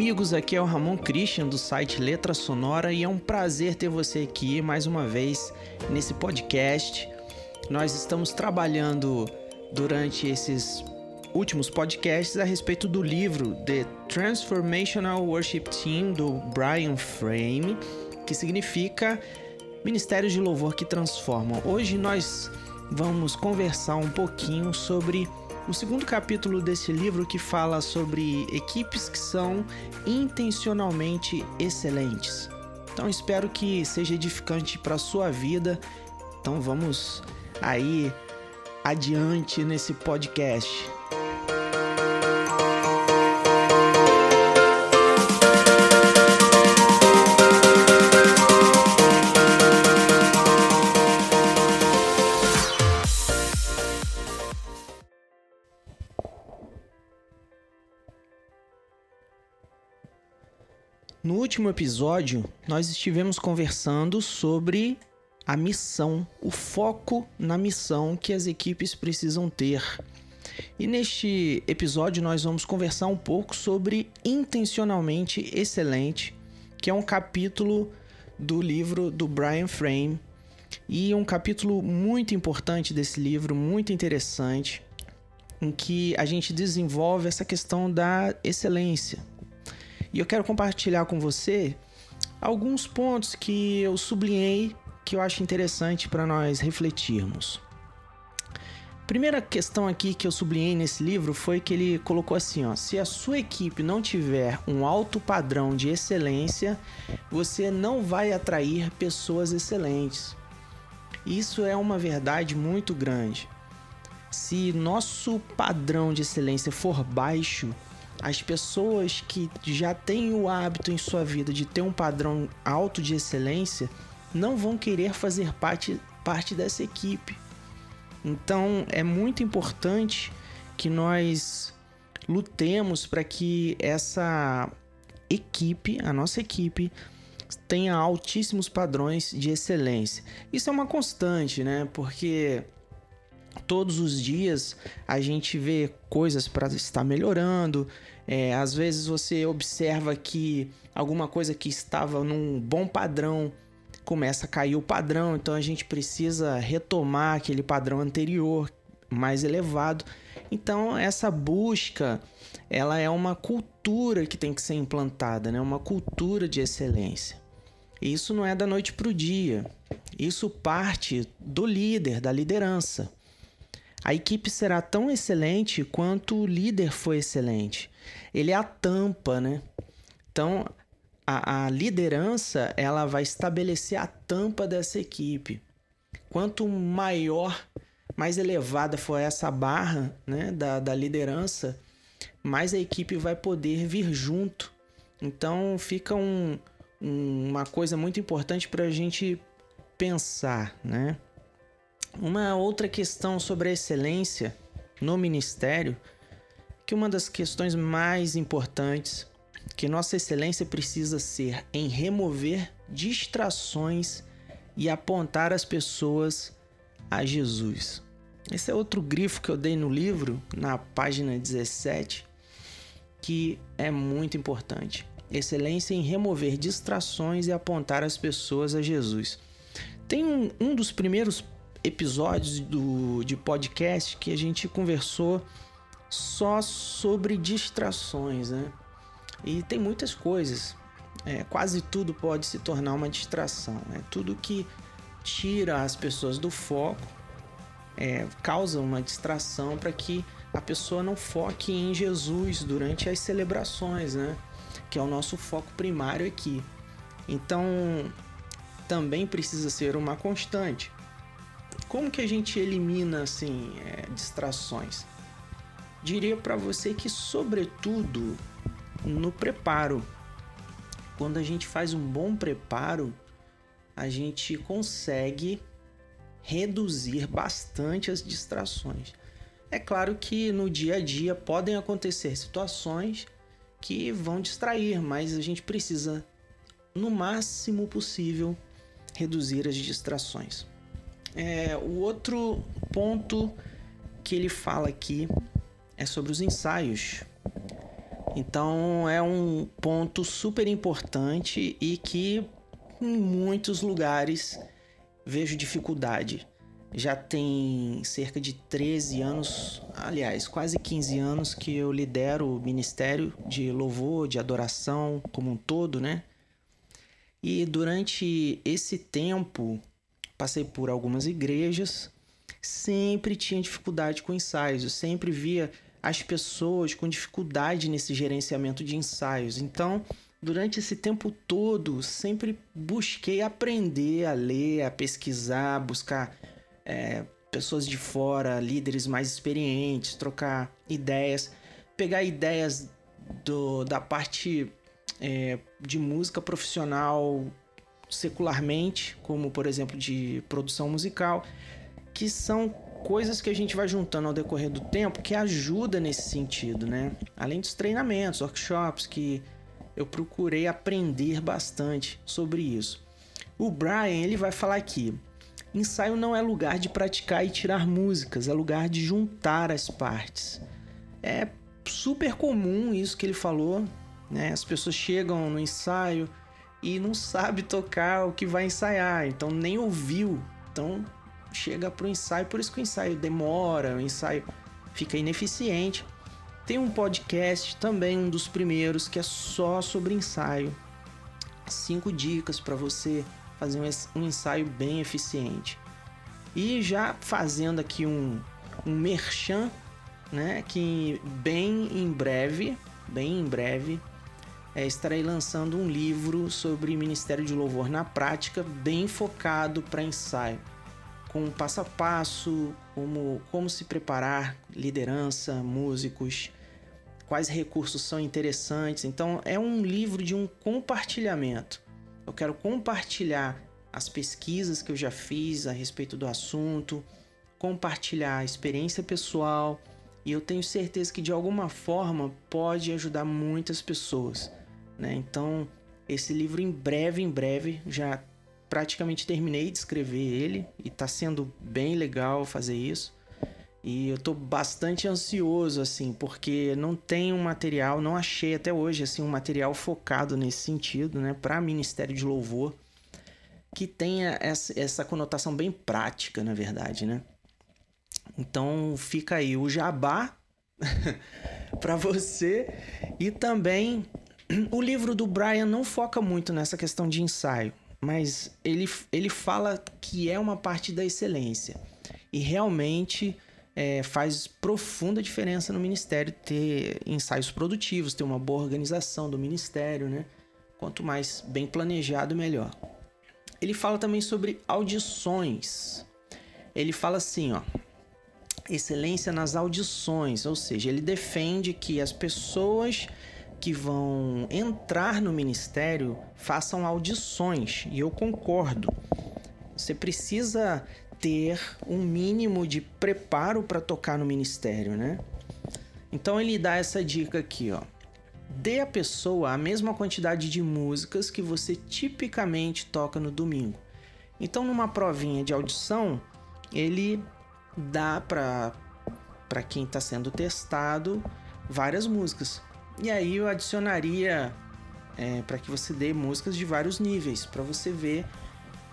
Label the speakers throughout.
Speaker 1: amigos, aqui é o Ramon Christian do site Letra Sonora e é um prazer ter você aqui mais uma vez nesse podcast. Nós estamos trabalhando durante esses últimos podcasts a respeito do livro The Transformational Worship Team do Brian Frame, que significa Ministérios de Louvor que Transformam. Hoje nós vamos conversar um pouquinho sobre o segundo capítulo desse livro que fala sobre equipes que são intencionalmente excelentes. Então espero que seja edificante para sua vida. Então vamos aí adiante nesse podcast. No último episódio, nós estivemos conversando sobre a missão, o foco na missão que as equipes precisam ter. E neste episódio nós vamos conversar um pouco sobre intencionalmente excelente, que é um capítulo do livro do Brian Frame e um capítulo muito importante desse livro, muito interessante, em que a gente desenvolve essa questão da excelência, e eu quero compartilhar com você alguns pontos que eu sublinhei que eu acho interessante para nós refletirmos. Primeira questão aqui que eu sublinhei nesse livro foi que ele colocou assim, ó, se a sua equipe não tiver um alto padrão de excelência, você não vai atrair pessoas excelentes. Isso é uma verdade muito grande. Se nosso padrão de excelência for baixo, as pessoas que já têm o hábito em sua vida de ter um padrão alto de excelência não vão querer fazer parte, parte dessa equipe. Então é muito importante que nós lutemos para que essa equipe, a nossa equipe, tenha altíssimos padrões de excelência. Isso é uma constante, né? Porque todos os dias a gente vê coisas para estar melhorando. É, às vezes você observa que alguma coisa que estava num bom padrão começa a cair o padrão, então a gente precisa retomar aquele padrão anterior mais elevado. Então essa busca, ela é uma cultura que tem que ser implantada, né? Uma cultura de excelência. E isso não é da noite para o dia. Isso parte do líder, da liderança. A equipe será tão excelente quanto o líder foi excelente. Ele é a tampa, né? Então, a, a liderança ela vai estabelecer a tampa dessa equipe. Quanto maior, mais elevada for essa barra né, da, da liderança, mais a equipe vai poder vir junto. Então, fica um, um, uma coisa muito importante para a gente pensar, né? Uma outra questão sobre a excelência no ministério, que uma das questões mais importantes que nossa excelência precisa ser em remover distrações e apontar as pessoas a Jesus. Esse é outro grifo que eu dei no livro, na página 17, que é muito importante. Excelência em remover distrações e apontar as pessoas a Jesus. Tem um, um dos primeiros episódios do, de podcast que a gente conversou só sobre distrações, né? E tem muitas coisas. É, quase tudo pode se tornar uma distração. Né? Tudo que tira as pessoas do foco é, causa uma distração para que a pessoa não foque em Jesus durante as celebrações, né? Que é o nosso foco primário aqui. Então, também precisa ser uma constante. Como que a gente elimina assim é, distrações? Diria para você que, sobretudo, no preparo. Quando a gente faz um bom preparo, a gente consegue reduzir bastante as distrações. É claro que no dia a dia podem acontecer situações que vão distrair, mas a gente precisa, no máximo possível, reduzir as distrações. É, o outro ponto que ele fala aqui é sobre os ensaios. Então é um ponto super importante e que em muitos lugares vejo dificuldade. Já tem cerca de 13 anos, aliás, quase 15 anos que eu lidero o ministério de louvor, de adoração como um todo, né? E durante esse tempo passei por algumas igrejas, sempre tinha dificuldade com ensaios, sempre via as pessoas com dificuldade nesse gerenciamento de ensaios. Então, durante esse tempo todo, sempre busquei aprender a ler, a pesquisar, buscar é, pessoas de fora, líderes mais experientes, trocar ideias, pegar ideias do, da parte é, de música profissional secularmente, como por exemplo de produção musical, que são coisas que a gente vai juntando ao decorrer do tempo que ajuda nesse sentido, né? Além dos treinamentos, workshops que eu procurei aprender bastante sobre isso. O Brian ele vai falar aqui: ensaio não é lugar de praticar e tirar músicas, é lugar de juntar as partes. É super comum isso que ele falou, né? As pessoas chegam no ensaio e não sabe tocar o que vai ensaiar, então nem ouviu, então chega pro ensaio, por isso que o ensaio demora, o ensaio fica ineficiente. Tem um podcast também, um dos primeiros, que é só sobre ensaio. Cinco dicas para você fazer um ensaio bem eficiente. E já fazendo aqui um, um merchan, né? Que bem em breve, bem em breve, é, estarei lançando um livro sobre Ministério de Louvor na prática, bem focado para ensaio, com passo a passo, como, como se preparar, liderança, músicos, quais recursos são interessantes. Então, é um livro de um compartilhamento. Eu quero compartilhar as pesquisas que eu já fiz a respeito do assunto, compartilhar a experiência pessoal e eu tenho certeza que de alguma forma pode ajudar muitas pessoas. Né? Então, esse livro em breve, em breve, já praticamente terminei de escrever ele e está sendo bem legal fazer isso. E eu tô bastante ansioso, assim, porque não tem um material, não achei até hoje, assim, um material focado nesse sentido, né, para Ministério de Louvor, que tenha essa, essa conotação bem prática, na verdade, né. Então fica aí o jabá para você e também o livro do Brian não foca muito nessa questão de ensaio, mas ele, ele fala que é uma parte da excelência. E realmente é, faz profunda diferença no ministério ter ensaios produtivos, ter uma boa organização do ministério, né? Quanto mais bem planejado, melhor. Ele fala também sobre audições. Ele fala assim, ó, excelência nas audições, ou seja, ele defende que as pessoas que vão entrar no ministério façam audições, e eu concordo. Você precisa ter um mínimo de preparo para tocar no ministério, né? Então ele dá essa dica aqui, ó. Dê à pessoa a mesma quantidade de músicas que você tipicamente toca no domingo. Então, numa provinha de audição, ele dá para para quem está sendo testado várias músicas. E aí eu adicionaria é, para que você dê músicas de vários níveis, para você ver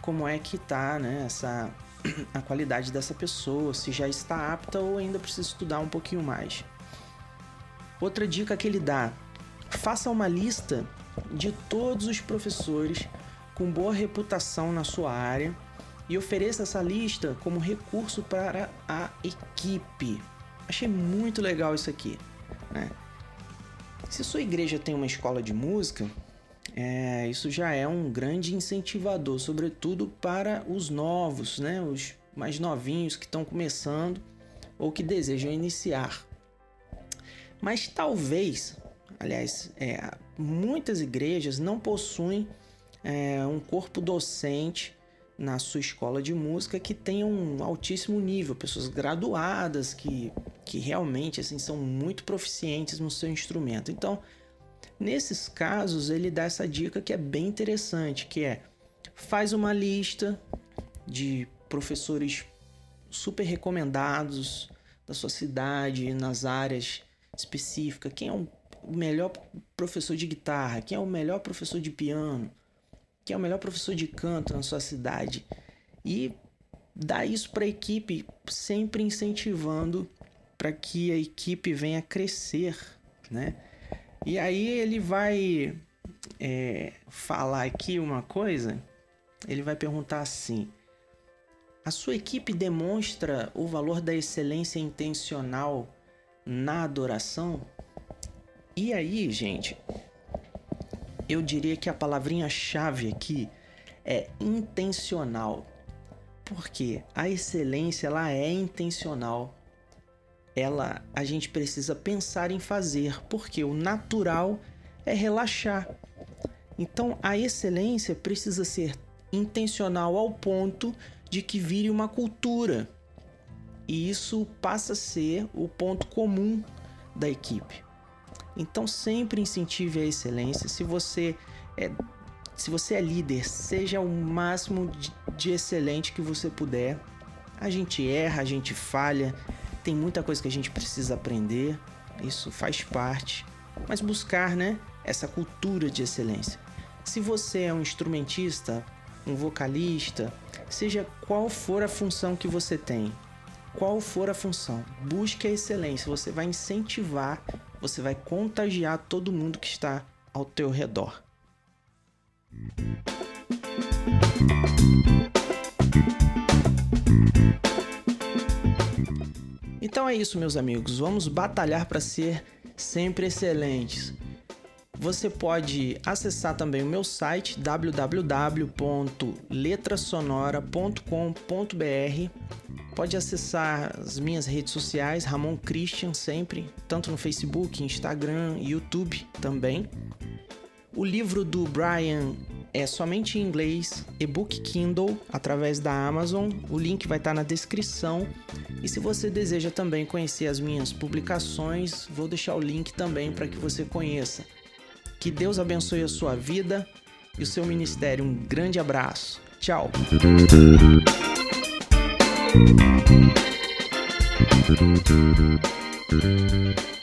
Speaker 1: como é que tá, né, essa a qualidade dessa pessoa, se já está apta ou ainda precisa estudar um pouquinho mais. Outra dica que ele dá: faça uma lista de todos os professores com boa reputação na sua área e ofereça essa lista como recurso para a equipe. Achei muito legal isso aqui. Né? Se sua igreja tem uma escola de música, é, isso já é um grande incentivador, sobretudo para os novos, né? os mais novinhos que estão começando ou que desejam iniciar. Mas talvez, aliás, é, muitas igrejas não possuem é, um corpo docente na sua escola de música que tenha um altíssimo nível, pessoas graduadas que, que realmente assim são muito proficientes no seu instrumento. Então, Nesses casos, ele dá essa dica que é bem interessante, que é faz uma lista de professores super recomendados da sua cidade, nas áreas específicas. Quem é o melhor professor de guitarra, quem é o melhor professor de piano, quem é o melhor professor de canto na sua cidade. E dar isso para a equipe, sempre incentivando para que a equipe venha crescer, né? E aí ele vai é, falar aqui uma coisa, ele vai perguntar assim: a sua equipe demonstra o valor da excelência intencional na adoração? E aí, gente, eu diria que a palavrinha-chave aqui é intencional. Porque a excelência ela é intencional. Ela a gente precisa pensar em fazer, porque o natural é relaxar. Então a excelência precisa ser intencional ao ponto de que vire uma cultura. E isso passa a ser o ponto comum da equipe. Então sempre incentive a excelência. Se você é, se você é líder, seja o máximo de, de excelente que você puder. A gente erra, a gente falha, tem muita coisa que a gente precisa aprender. Isso faz parte. Mas buscar, né, essa cultura de excelência. Se você é um instrumentista, um vocalista, seja qual for a função que você tem, qual for a função, busque a excelência. Você vai incentivar você vai contagiar todo mundo que está ao teu redor. Então é isso, meus amigos. Vamos batalhar para ser sempre excelentes. Você pode acessar também o meu site www.letrasonora.com.br Pode acessar as minhas redes sociais, Ramon Christian, sempre, tanto no Facebook, Instagram, YouTube também. O livro do Brian é somente em inglês, e-book Kindle, através da Amazon. O link vai estar na descrição. E se você deseja também conhecer as minhas publicações, vou deixar o link também para que você conheça. Que Deus abençoe a sua vida e o seu ministério. Um grande abraço. Tchau. Thank you.